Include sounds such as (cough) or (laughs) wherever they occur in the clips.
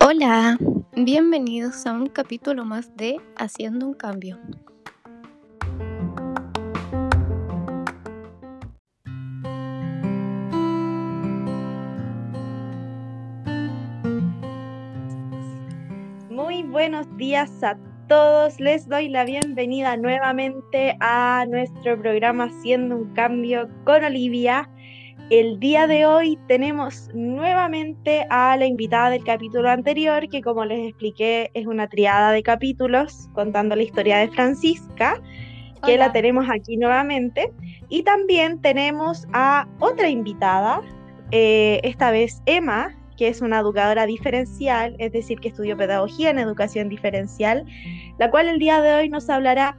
Hola, bienvenidos a un capítulo más de Haciendo un Cambio. Muy buenos días a todos. Les doy la bienvenida nuevamente a nuestro programa Haciendo un Cambio con Olivia. El día de hoy tenemos nuevamente a la invitada del capítulo anterior, que como les expliqué es una triada de capítulos contando la historia de Francisca, que la tenemos aquí nuevamente. Y también tenemos a otra invitada, eh, esta vez Emma, que es una educadora diferencial, es decir, que estudió pedagogía en educación diferencial, la cual el día de hoy nos hablará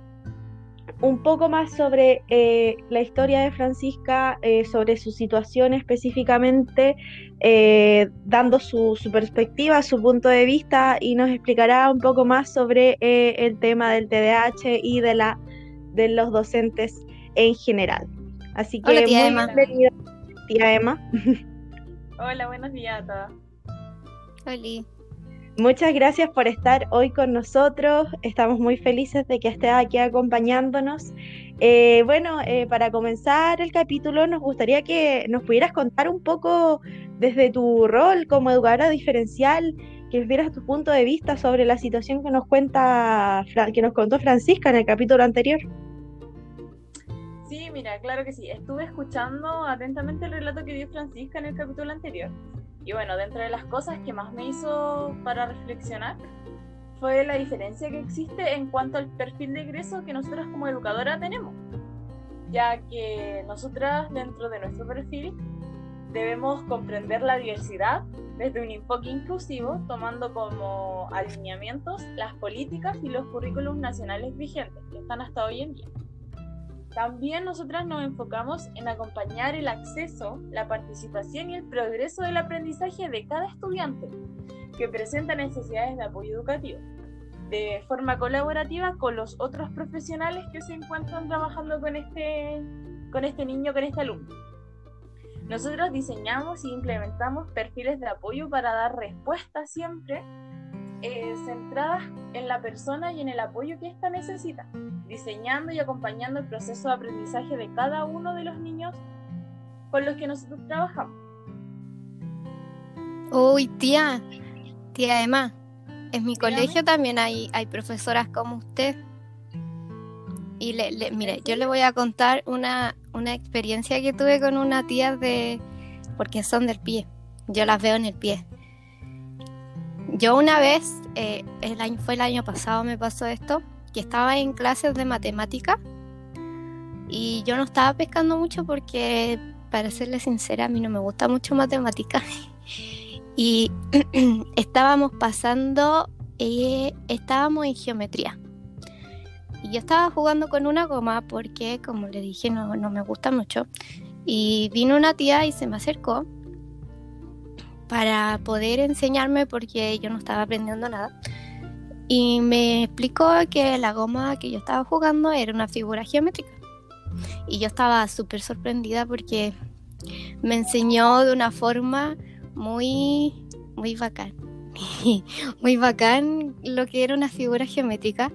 un poco más sobre eh, la historia de Francisca, eh, sobre su situación específicamente, eh, dando su, perspectiva, su punto de vista y nos explicará un poco más sobre el tema del TDAH y de, la, de los docentes en general. Así que tía Emma. bienvenida, tía Emma. (laughs) Hola, buenos días a todos. Hola. Muchas gracias por estar hoy con nosotros. Estamos muy felices de que estés aquí acompañándonos. Eh, bueno, eh, para comenzar el capítulo, nos gustaría que nos pudieras contar un poco desde tu rol como educadora diferencial, que nos dieras tu punto de vista sobre la situación que nos cuenta, que nos contó Francisca en el capítulo anterior. Sí, mira, claro que sí. Estuve escuchando atentamente el relato que dio Francisca en el capítulo anterior y bueno, dentro de las cosas que más me hizo para reflexionar fue la diferencia que existe en cuanto al perfil de egreso que nosotras como educadora tenemos, ya que nosotras dentro de nuestro perfil debemos comprender la diversidad desde un enfoque inclusivo, tomando como alineamientos las políticas y los currículos nacionales vigentes que están hasta hoy en día. También nosotras nos enfocamos en acompañar el acceso, la participación y el progreso del aprendizaje de cada estudiante que presenta necesidades de apoyo educativo, de forma colaborativa con los otros profesionales que se encuentran trabajando con este, con este niño, con este alumno. Nosotros diseñamos e implementamos perfiles de apoyo para dar respuesta siempre eh, centradas en la persona y en el apoyo que ésta necesita, diseñando y acompañando el proceso de aprendizaje de cada uno de los niños con los que nosotros trabajamos. Uy, tía, tía Emma, en mi colegio también hay, hay profesoras como usted. Y le, mire, yo le voy a contar una, una experiencia que tuve con una tía de, porque son del pie, yo las veo en el pie. Yo una vez, eh, el año, fue el año pasado me pasó esto, que estaba en clases de matemática y yo no estaba pescando mucho porque, para serle sincera, a mí no me gusta mucho matemática. (laughs) y (clears throat) estábamos pasando, eh, estábamos en geometría. Y yo estaba jugando con una goma porque, como le dije, no, no me gusta mucho. Y vino una tía y se me acercó para poder enseñarme porque yo no estaba aprendiendo nada. Y me explicó que la goma que yo estaba jugando era una figura geométrica. Y yo estaba súper sorprendida porque me enseñó de una forma muy, muy bacán. (laughs) muy bacán lo que era una figura geométrica.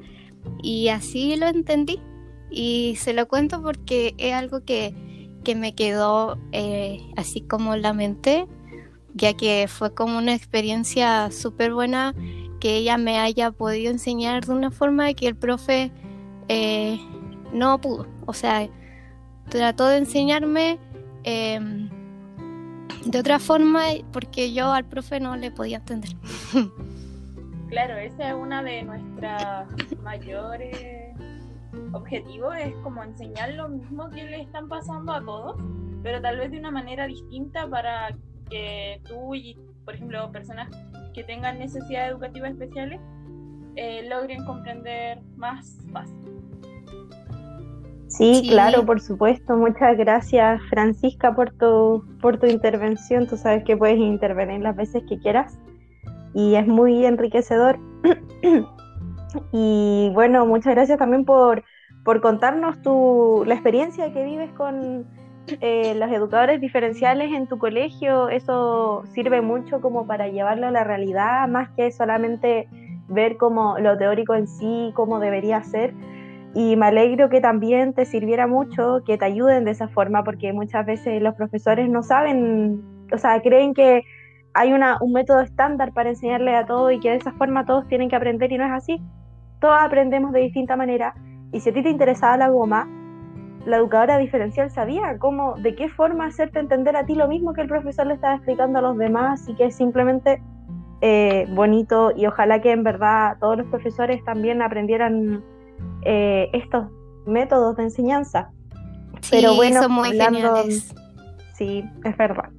Y así lo entendí. Y se lo cuento porque es algo que, que me quedó eh, así como la mente ya que fue como una experiencia súper buena que ella me haya podido enseñar de una forma que el profe eh, no pudo. O sea, trató de enseñarme em, de otra forma porque yo al profe no le podía entender. (laughs) Claro, esa es una de nuestras mayores objetivos, es como enseñar lo mismo que le están pasando a todos, pero tal vez de una manera distinta para que tú y, por ejemplo, personas que tengan necesidades educativas especiales eh, logren comprender más fácil. Sí, claro, por supuesto. Muchas gracias, Francisca, por tu, por tu intervención. Tú sabes que puedes intervenir las veces que quieras y es muy enriquecedor. (clears throat) y bueno, muchas gracias también por, por contarnos tu, la experiencia que vives con, eh, los educadores diferenciales en tu colegio, eso sirve mucho como para llevarlo a la realidad, más que solamente ver como lo teórico en sí, cómo debería ser. Y me alegro que también te sirviera mucho, que te ayuden de esa forma, porque muchas veces los profesores no saben, o sea, creen que hay una, un método estándar para enseñarle a todos y que de esa forma todos tienen que aprender y no es así. Todos aprendemos de distinta manera y si a ti te interesaba la goma, la educadora diferencial sabía cómo, de qué forma hacerte entender a ti lo mismo que el profesor le estaba explicando a los demás y que es simplemente eh, bonito y ojalá que en verdad todos los profesores también aprendieran eh, estos métodos de enseñanza. Pero bueno, son muy hablando, sí, es verdad.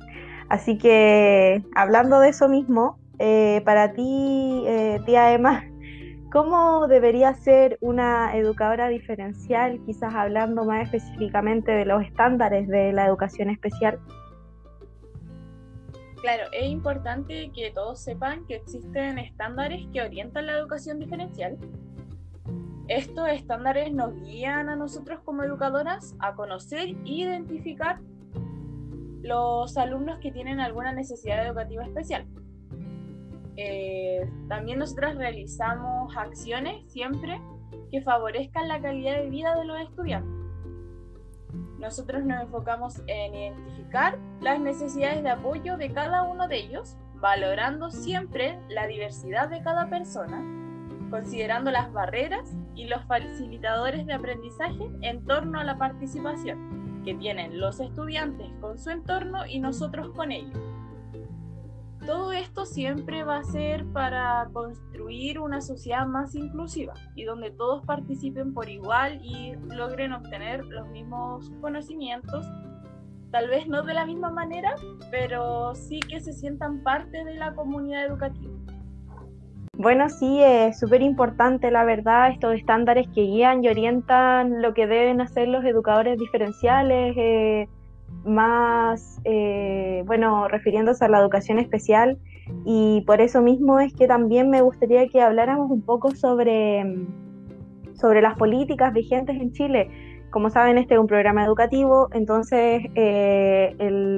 Así que hablando de eso mismo, eh, para ti, eh, tía Emma, ¿cómo debería ser una educadora diferencial, quizás hablando más específicamente de los estándares de la educación especial? Claro, es importante que todos sepan que existen estándares que orientan la educación diferencial. Estos estándares nos guían a nosotros como educadoras a conocer e identificar los alumnos que tienen alguna necesidad educativa especial. Eh, también nosotras realizamos acciones siempre que favorezcan la calidad de vida de los estudiantes. Nosotros nos enfocamos en identificar las necesidades de apoyo de cada uno de ellos, valorando siempre la diversidad de cada persona, considerando las barreras y los facilitadores de aprendizaje en torno a la participación que tienen los estudiantes con su entorno y nosotros con ellos. Todo esto siempre va a ser para construir una sociedad más inclusiva y donde todos participen por igual y logren obtener los mismos conocimientos, tal vez no de la misma manera, pero sí que se sientan parte de la comunidad educativa. Bueno, sí, es súper importante, la verdad, estos estándares que guían y orientan lo que deben hacer los educadores diferenciales, eh, más, eh, bueno, refiriéndose a la educación especial. Y por eso mismo es que también me gustaría que habláramos un poco sobre, sobre las políticas vigentes en Chile. Como saben, este es un programa educativo, entonces eh,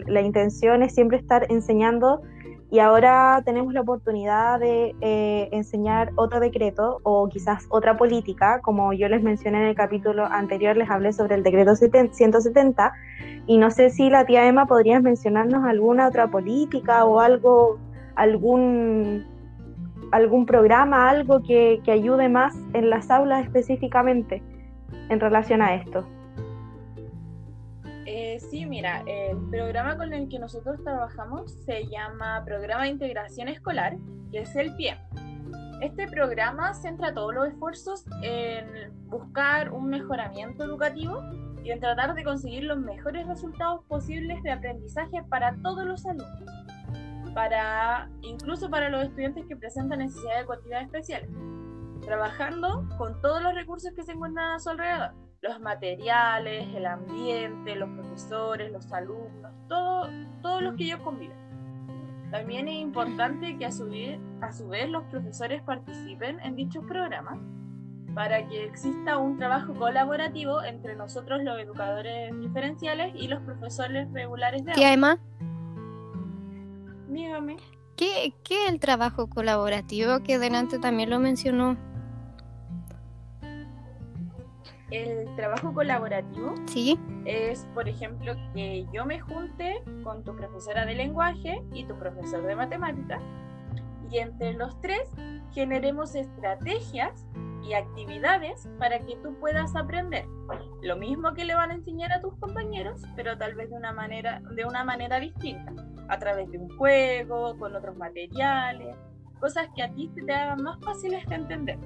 la intención es siempre estar enseñando y ahora tenemos la oportunidad de eh, enseñar otro decreto o quizás otra política, como yo les mencioné en el capítulo anterior, les hablé sobre el decreto 170, y no sé si la tía Emma podría mencionarnos alguna otra política o algo, algún, algún programa, algo que, que ayude más en las aulas específicamente en relación a esto. Eh, sí, mira, el programa con el que nosotros trabajamos se llama Programa de Integración Escolar, que es el PIE. Este programa centra todos los esfuerzos en buscar un mejoramiento educativo y en tratar de conseguir los mejores resultados posibles de aprendizaje para todos los alumnos, para, incluso para los estudiantes que presentan necesidades educativas especiales, trabajando con todos los recursos que se encuentran a su alrededor los materiales, el ambiente, los profesores, los alumnos, todo, todos los que ellos conviven. También es importante que a su, vez, a su vez los profesores participen en dichos programas para que exista un trabajo colaborativo entre nosotros los educadores diferenciales y los profesores regulares de ¿Qué Emma? Dígame. ¿Qué, ¿Qué es el trabajo colaborativo que delante también lo mencionó? El trabajo colaborativo ¿Sí? es, por ejemplo, que yo me junte con tu profesora de lenguaje y tu profesor de matemáticas y entre los tres generemos estrategias y actividades para que tú puedas aprender lo mismo que le van a enseñar a tus compañeros, pero tal vez de una manera, de una manera distinta, a través de un juego, con otros materiales, cosas que a ti te hagan más fáciles de entender.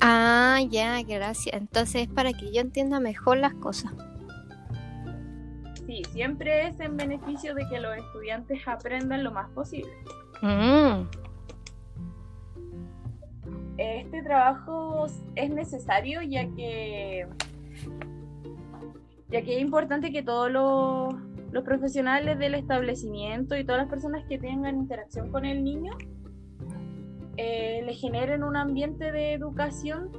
Ah, ya, gracias. Entonces es para que yo entienda mejor las cosas. Sí, siempre es en beneficio de que los estudiantes aprendan lo más posible. Mm. Este trabajo es necesario ya que ya que es importante que todos los, los profesionales del establecimiento y todas las personas que tengan interacción con el niño eh, le generen un ambiente de educación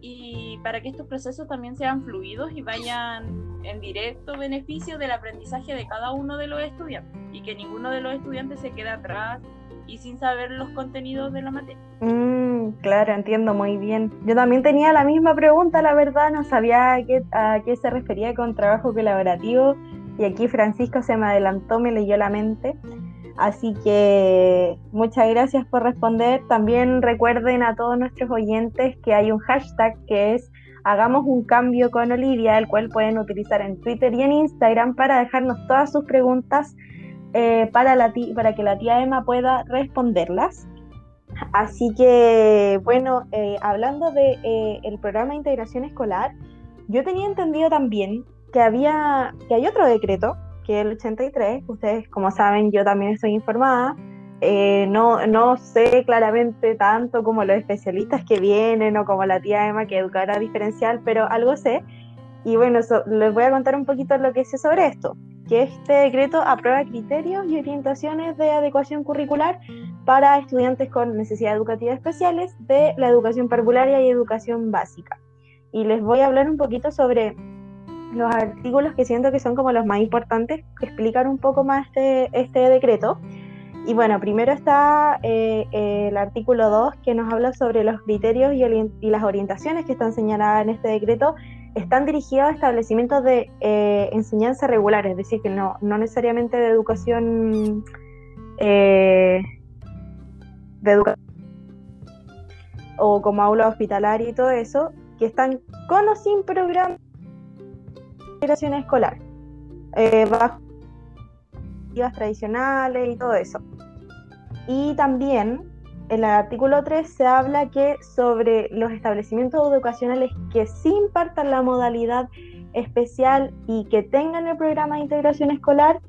y para que estos procesos también sean fluidos y vayan en directo beneficio del aprendizaje de cada uno de los estudiantes y que ninguno de los estudiantes se quede atrás y sin saber los contenidos de la materia. Mm, claro, entiendo muy bien. Yo también tenía la misma pregunta, la verdad, no sabía a qué, a qué se refería con trabajo colaborativo y aquí Francisco se me adelantó, me leyó la mente. Así que muchas gracias por responder. También recuerden a todos nuestros oyentes que hay un hashtag que es Hagamos un cambio con Olivia, el cual pueden utilizar en Twitter y en Instagram para dejarnos todas sus preguntas eh, para, la para que la tía Emma pueda responderlas. Así que, bueno, eh, hablando del de, eh, programa de integración escolar, yo tenía entendido también que había que hay otro decreto, que es el 83. Ustedes, como saben, yo también estoy informada. no, no sé claramente tanto como los especialistas que vienen o como la tía Emma que educará diferencial, pero algo sé. Y bueno, les voy a contar un poquito lo que sé sobre esto que este decreto aprueba criterios y orientaciones de adecuación curricular para estudiantes con necesidades educativas especiales de la educación parvularia y educación básica. Y les voy a hablar un poquito sobre los artículos que siento que son como los más importantes, que explican un poco más este, este decreto. Y bueno, primero está eh, el artículo 2 que nos habla sobre los criterios y, y las orientaciones que están señaladas en este decreto están dirigidos a establecimientos de eh, enseñanza regular, es decir, que no, no necesariamente de educación eh, de educación o como aula hospitalaria y todo eso, que están con o sin programa de integración escolar, eh, bajo tradicionales y todo eso. Y también en el artículo 3 se habla que sobre los establecimientos educacionales que sí impartan la modalidad especial y que tengan el programa de integración escolar,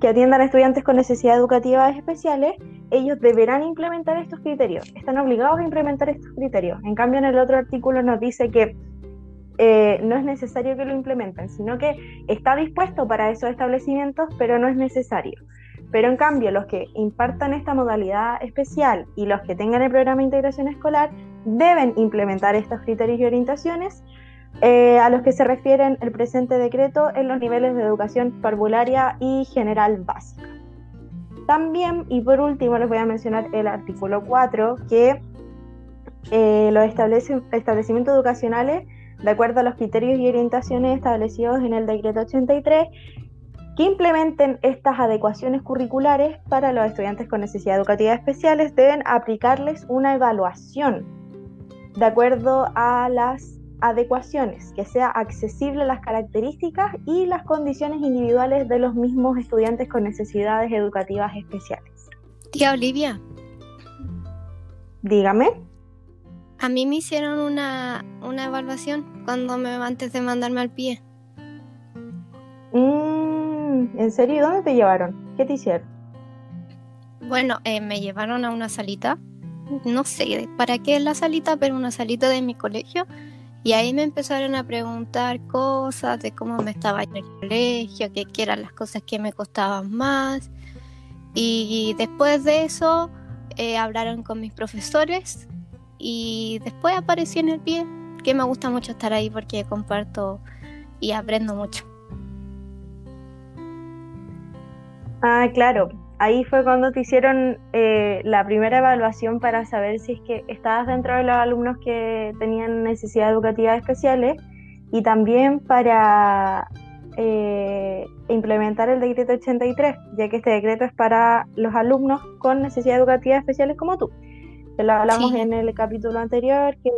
que atiendan a estudiantes con necesidades educativas especiales, ellos deberán implementar estos criterios, están obligados a implementar estos criterios. En cambio, en el otro artículo nos dice que eh, no es necesario que lo implementen, sino que está dispuesto para esos establecimientos, pero no es necesario. Pero en cambio, los que impartan esta modalidad especial y los que tengan el programa de integración escolar deben implementar estos criterios y orientaciones eh, a los que se refieren el presente decreto en los niveles de educación parvularia y general básica. También, y por último, les voy a mencionar el artículo 4, que eh, los establecimientos educacionales, de acuerdo a los criterios y orientaciones establecidos en el decreto 83, que implementen estas adecuaciones curriculares para los estudiantes con necesidades educativas especiales deben aplicarles una evaluación de acuerdo a las adecuaciones, que sea accesible a las características y las condiciones individuales de los mismos estudiantes con necesidades educativas especiales. Tía Olivia. Dígame. A mí me hicieron una, una evaluación cuando me antes de mandarme al pie. Mm, ¿En serio? ¿Dónde te llevaron? ¿Qué te hicieron? Bueno, eh, me llevaron a una salita, no sé para qué es la salita, pero una salita de mi colegio. Y ahí me empezaron a preguntar cosas de cómo me estaba en el colegio, qué, eran las cosas que me costaban más. Y después de eso eh, hablaron con mis profesores y después aparecí en el pie, que me gusta mucho estar ahí porque comparto y aprendo mucho. Ah, claro. Ahí fue cuando te hicieron eh, la primera evaluación para saber si es que estabas dentro de los alumnos que tenían necesidades educativas especiales y también para eh, implementar el decreto 83, ya que este decreto es para los alumnos con necesidades educativas especiales como tú. Te lo hablamos en el capítulo anterior, que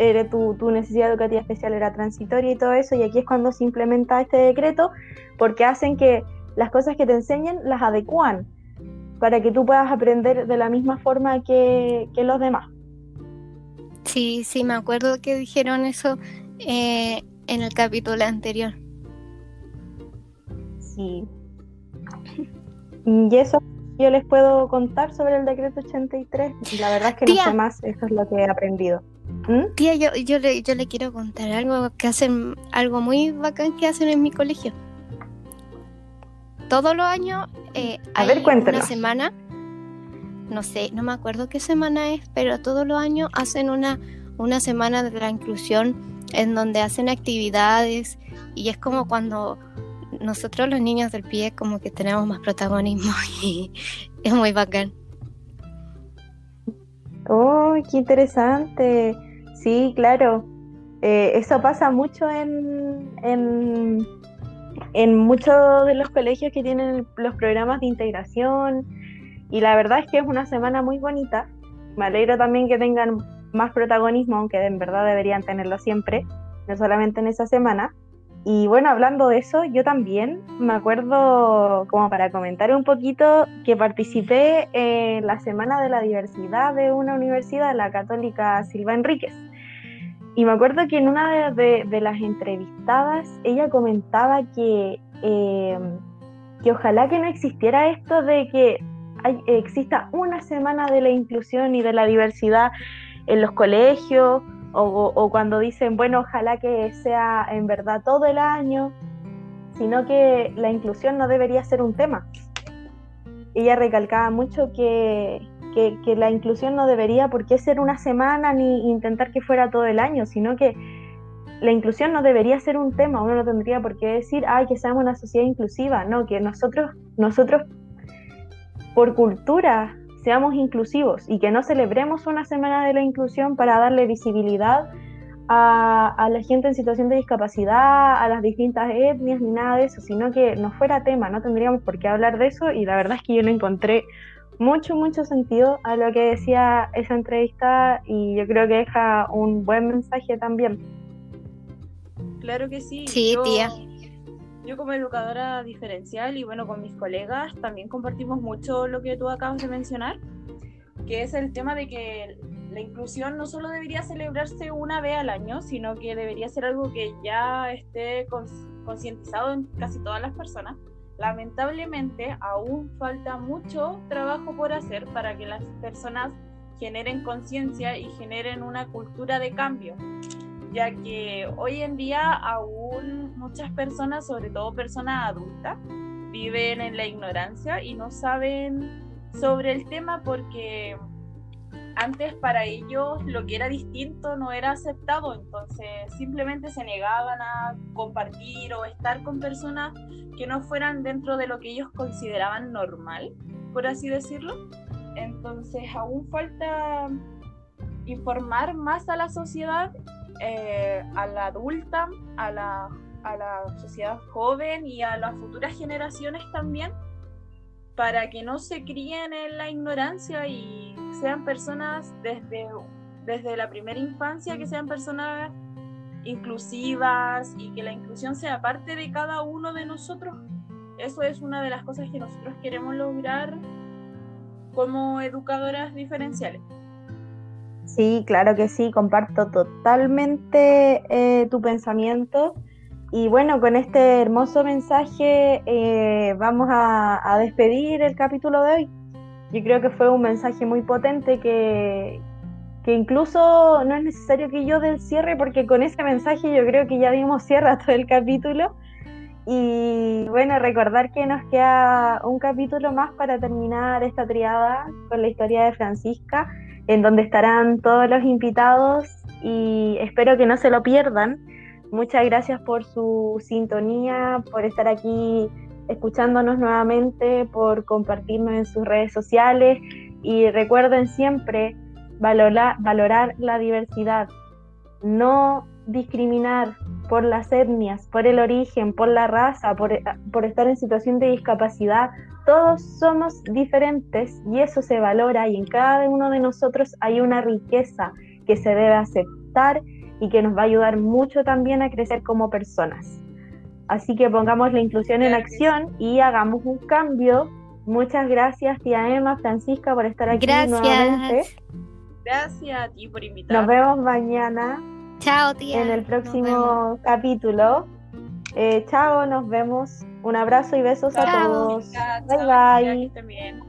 tu, tu, tu necesidad educativa especial era transitoria y todo eso, y aquí es cuando se implementa este decreto, porque hacen que las cosas que te enseñan las adecuan para que tú puedas aprender de la misma forma que, los demás. Sí, sí, me acuerdo que dijeron eso eh, en el capítulo anterior. Sí. Y eso yo les puedo contar sobre el decreto 83. La verdad es que no sé más, eso es lo que he aprendido. ¿Mm? Tía, yo, yo, le, yo le quiero contar algo que hacen, algo muy bacán que hacen en mi colegio todos los años eh, hay una semana, no sé, no me acuerdo qué semana es, pero todos los años hacen una, una semana de la inclusión en donde hacen actividades y es como cuando nosotros los niños del pie como que tenemos más protagonismo (laughs) y es muy bacán. Oh, qué interesante. Sí, claro. Eh, eso pasa mucho en, en, en muchos de los colegios que tienen los programas de integración y la verdad es que es una semana muy bonita. Me alegro también que tengan más protagonismo, aunque en verdad deberían tenerlo siempre, no solamente en esa semana. Y bueno, hablando de eso, yo también me acuerdo, como para comentar un poquito, que participé en la Semana de la Diversidad de una universidad, la Católica Silva Enríquez. Y me acuerdo que en una de, las entrevistadas ella comentaba que, eh, que ojalá que no existiera esto de que exista una semana de la inclusión y de la diversidad en los colegios o, cuando dicen, bueno, ojalá que sea en verdad todo el año, sino que la inclusión no debería ser un tema. Ella recalcaba mucho que, que, la inclusión no debería por qué ser una semana ni intentar que fuera todo el año, sino que la inclusión no debería ser un tema, uno no tendría por qué decir, ay, que seamos una sociedad inclusiva, no, que nosotros, nosotros por cultura seamos inclusivos y que no celebremos una semana de la inclusión para darle visibilidad a, la gente en situación de discapacidad, a las distintas etnias, ni nada de eso, sino que no fuera tema, no tendríamos por qué hablar de eso y la verdad es que yo no encontré mucho, mucho sentido a lo que decía esa entrevista y yo creo que deja un buen mensaje también. Claro que sí. Sí, tía yo como educadora diferencial y bueno, con mis colegas también compartimos mucho lo que tú acabas de mencionar, que es el tema de que la inclusión no solo debería celebrarse una vez al año, sino que debería ser algo que ya esté concientizado en casi todas las personas. Lamentablemente aún falta mucho trabajo por hacer para que las personas generen conciencia y generen una cultura de cambio ya que hoy en día aún muchas personas, sobre todo personas adultas, viven en la ignorancia y no saben sobre el tema porque antes para ellos lo que era distinto no era aceptado, entonces simplemente se negaban a compartir o estar con personas que no fueran dentro de lo que ellos consideraban normal, por así decirlo. Entonces aún falta informar más a la sociedad eh, a la adulta, a la, a la sociedad joven y a las futuras generaciones también, para que no se críen en la ignorancia y sean personas desde, desde la primera infancia, que sean personas inclusivas y que la inclusión sea parte de cada uno de nosotros. Eso es una de las cosas que nosotros queremos lograr como educadoras diferenciales. Sí, claro que sí, comparto totalmente eh, tu pensamiento. Y bueno, con este hermoso mensaje eh, vamos a, despedir el capítulo de hoy. Yo creo que fue un mensaje muy potente que, que incluso no es necesario que yo dé el cierre porque con ese mensaje yo creo que ya dimos cierre a todo el capítulo. Y bueno, recordar que nos queda un capítulo más para terminar esta triada con la historia de Francisca en donde estarán todos los invitados y espero que no se lo pierdan. Muchas gracias por su sintonía, por estar aquí escuchándonos nuevamente, por compartirnos en sus redes sociales. Y recuerden siempre valorar, la diversidad, no discriminar por las etnias, por el origen, por la raza, por estar en situación de discapacidad. Todos somos diferentes y eso se valora y en cada uno de nosotros hay una riqueza que se debe aceptar y que nos va a ayudar mucho también a crecer como personas. Así que pongamos la inclusión en acción y hagamos un cambio. Muchas gracias, tía Emma, Francisca, por estar aquí gracias. nuevamente. Gracias a ti por invitarme. Nos vemos mañana. Chao, tía. En el próximo capítulo. Eh, chao, nos vemos. Un abrazo y besos a todos. bye bye.